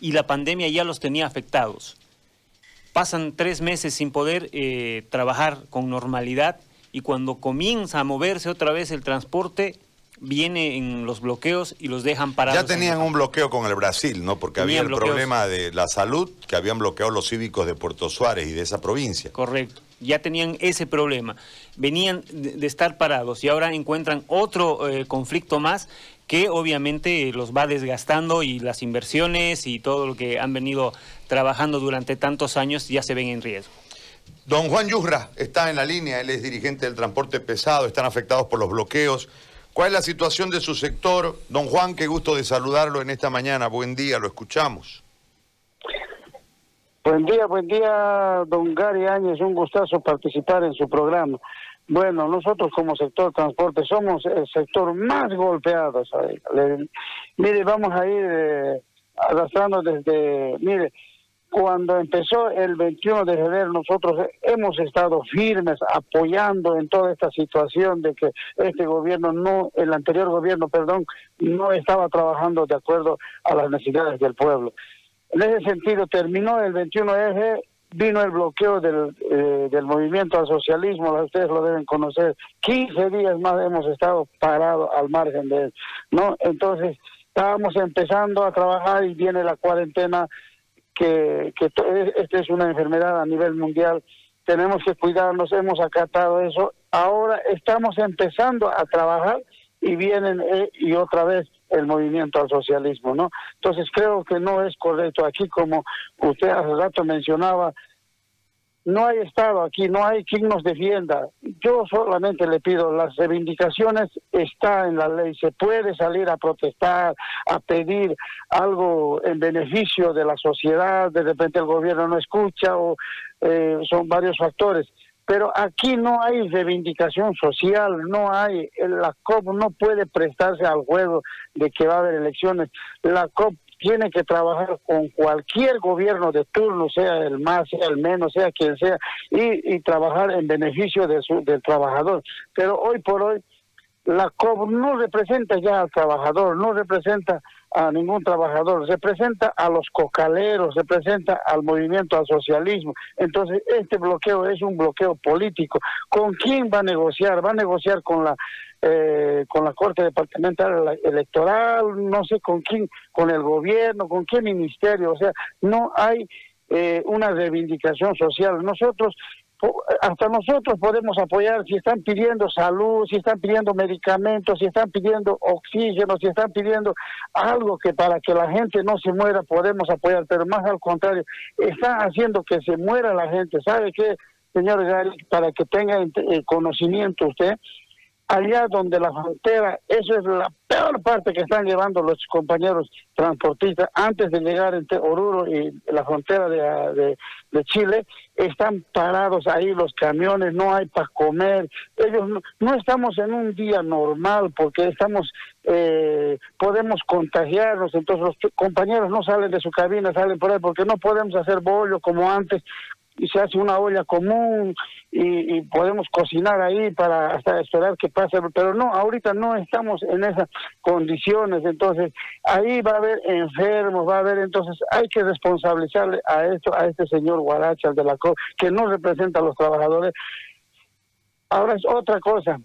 y la pandemia ya los tenía afectados. Pasan tres meses sin poder eh, trabajar con normalidad y cuando comienza a moverse otra vez el transporte, viene en los bloqueos y los dejan parados. Ya tenían un bloqueo con el Brasil, ¿no? Porque había el problema de la salud que habían bloqueado los cívicos de Puerto Suárez y de esa provincia. Correcto, ya tenían ese problema. Venían de, estar parados y ahora encuentran otro eh, conflicto más que obviamente los va desgastando y las inversiones y todo lo que han venido trabajando durante tantos años ya se ven en riesgo. Don Juan Yurra está en la línea, él es dirigente del transporte pesado, están afectados por los bloqueos. ¿Cuál es la situación de su sector? Don Juan, qué gusto de saludarlo en esta mañana. Buen día, lo escuchamos. Buen día, buen día, don Gary Áñez. Un gustazo participar en su programa. Bueno, nosotros como sector transporte somos el sector más golpeado. mire, vamos a ir eh, arrastrando desde, mire, cuando empezó el 21 de febrero, nosotros hemos estado firmes apoyando en toda esta situación de que este gobierno no, el anterior gobierno, perdón, no estaba trabajando de acuerdo a las necesidades del pueblo. En ese sentido, terminó el 21F, vino el bloqueo del, eh, del movimiento al socialismo, ustedes lo deben conocer, 15 días más hemos estado parados al margen de él, ¿no? Entonces, estábamos empezando a trabajar y viene la cuarentena que, que esta es una enfermedad a nivel mundial, tenemos que cuidarnos, hemos acatado eso, ahora estamos empezando a trabajar y vienen eh, y otra vez el movimiento al socialismo, ¿no? Entonces creo que no es correcto aquí como usted hace rato mencionaba, no hay Estado aquí, no hay quien nos defienda. Yo solamente le pido, las reivindicaciones está en la ley, se puede salir a protestar, a pedir algo en beneficio de la sociedad, de repente el gobierno no escucha o eh, son varios factores. Pero aquí no hay reivindicación social, no hay, la COP no puede prestarse al juego de que va a haber elecciones. La COP tiene que trabajar con cualquier gobierno de turno, sea el más, sea el menos, sea quien sea, y, trabajar en beneficio de su, del trabajador. Pero hoy por hoy, la COP no representa ya al trabajador, no representa a ningún trabajador, representa a los cocaleros, representa al movimiento al socialismo. Entonces, este bloqueo es un bloqueo político. ¿Con quién va a negociar? Va a negociar con la eh, con la Corte Departamental Electoral, no sé con quién, con el gobierno, con qué ministerio, o sea, no hay eh, una reivindicación social. Nosotros hasta nosotros podemos apoyar si están pidiendo salud, si están pidiendo medicamentos, si están pidiendo oxígeno, si están pidiendo algo que para que la gente no se muera podemos apoyar, pero más al contrario, están haciendo que se muera la gente. ¿Sabe qué, señor Gary? Para que tenga eh, conocimiento usted, allá donde la frontera, eso es la peor parte que están llevando los compañeros transportistas antes de llegar entre Oruro y la frontera de, de, Chile, están parados ahí los camiones, no hay para comer, ellos no, estamos en un día normal porque estamos, eh, podemos contagiarnos, entonces los compañeros no salen de su cabina, salen por ahí porque no podemos hacer bollo como antes, y se hace una olla común y, podemos cocinar ahí para hasta esperar que pase, pero no, ahorita no estamos en esas condiciones, entonces ahí va a haber enfermos, va a haber, entonces hay que responsabilizarle a esto, a este señor Guaracha, de la CO, que no representa a los trabajadores. Ahora es otra cosa,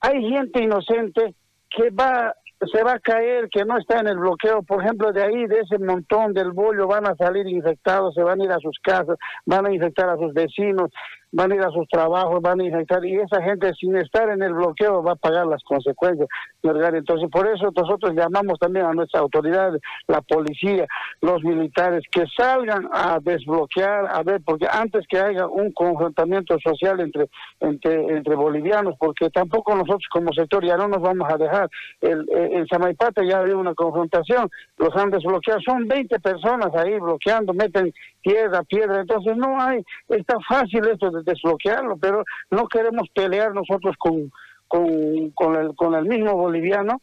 hay gente inocente que va se va a caer, que no está en el bloqueo, por ejemplo, de ahí, de ese montón del bollo, van a salir infectados, se van a ir a sus casas, van a infectar a sus vecinos, van a ir a sus trabajos, van a infectar, y esa gente sin estar en el bloqueo va a pagar las consecuencias, Entonces, por eso nosotros llamamos también a nuestras autoridades, la policía, los militares, que salgan a desbloquear, a ver, porque antes que haya un confrontamiento social entre, entre, bolivianos, porque tampoco nosotros como sector ya no nos vamos a dejar. El, en Samaipata ya había una confrontación, los han desbloqueado, son 20 personas ahí bloqueando, meten piedra, piedra, entonces no hay, está fácil esto de desbloquearlo, pero no queremos pelear nosotros con, con, el, con el mismo boliviano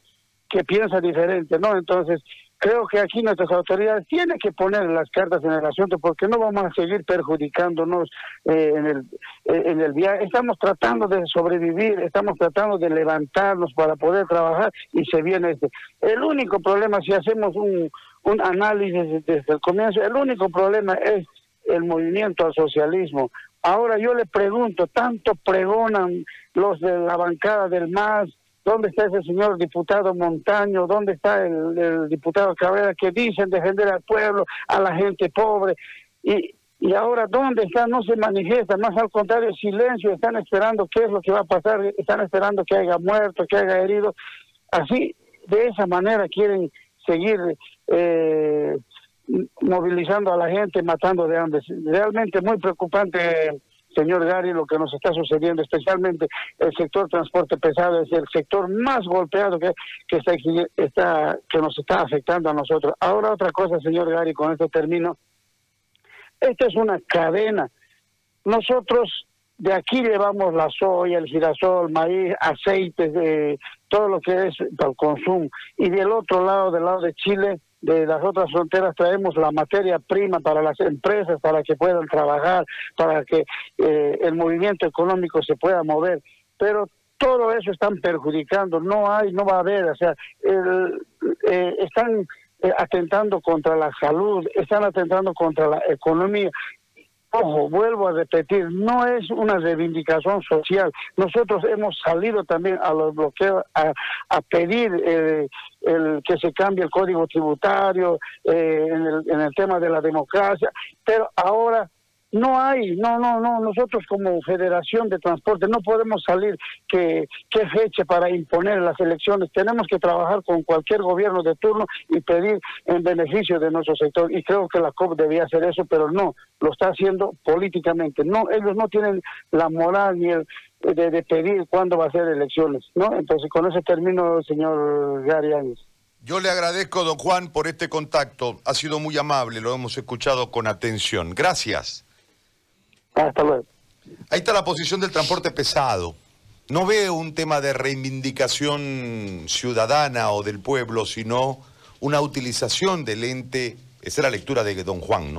que piensa diferente, ¿no? Entonces, creo que aquí nuestras autoridades tienen que poner las cartas en el asunto porque no vamos a seguir perjudicándonos eh, en el eh, en el viaje. Estamos tratando de sobrevivir, estamos tratando de levantarnos para poder trabajar y se viene este. El único problema si hacemos un un análisis desde el comienzo. El único problema es el movimiento al socialismo. Ahora yo le pregunto, tanto pregonan los de la bancada del MAS, ¿dónde está ese señor diputado Montaño? ¿Dónde está el, diputado Cabrera que dicen defender al pueblo, a la gente pobre? Y, y ahora, ¿dónde está? No se manifiesta, más al contrario, silencio, están esperando qué es lo que va a pasar, están esperando que haya muerto, que haya herido. Así, de esa manera quieren seguir eh, movilizando a la gente, matando de hambre. Realmente muy preocupante, señor Gary, lo que nos está sucediendo, especialmente el sector transporte pesado es el sector más golpeado que, que, está, está, que nos está afectando a nosotros. Ahora otra cosa, señor Gary, con esto termino. Esta es una cadena. Nosotros de aquí llevamos la soya, el girasol, maíz, aceites, de todo lo que es para el consumo. Y del otro lado, del lado de Chile, de las otras fronteras, traemos la materia prima para las empresas, para que puedan trabajar, para que eh, el movimiento económico se pueda mover. Pero todo eso están perjudicando, no hay, no va a haber, o sea, eh, están eh, atentando contra la salud, están atentando contra la economía. Ojo, vuelvo a repetir, no es una reivindicación social. Nosotros hemos salido también a los bloqueos a, pedir eh, el, que se cambie el código tributario eh, en el tema de la democracia, pero ahora no hay, no, no, no, nosotros como Federación de Transporte no podemos salir que, qué fecha para imponer las elecciones, tenemos que trabajar con cualquier gobierno de turno y pedir en beneficio de nuestro sector y creo que la COP debía hacer eso, pero no, lo está haciendo políticamente, no, ellos no tienen la moral ni el de, pedir cuándo va a ser elecciones, ¿no? Entonces con ese término, señor Gary. Yo le agradezco, don Juan, por este contacto. Ha sido muy amable, lo hemos escuchado con atención. Gracias. Ahí está la posición del transporte pesado. No veo un tema de reivindicación ciudadana o del pueblo, sino una utilización del ente, esa es la lectura de don Juan, ¿no?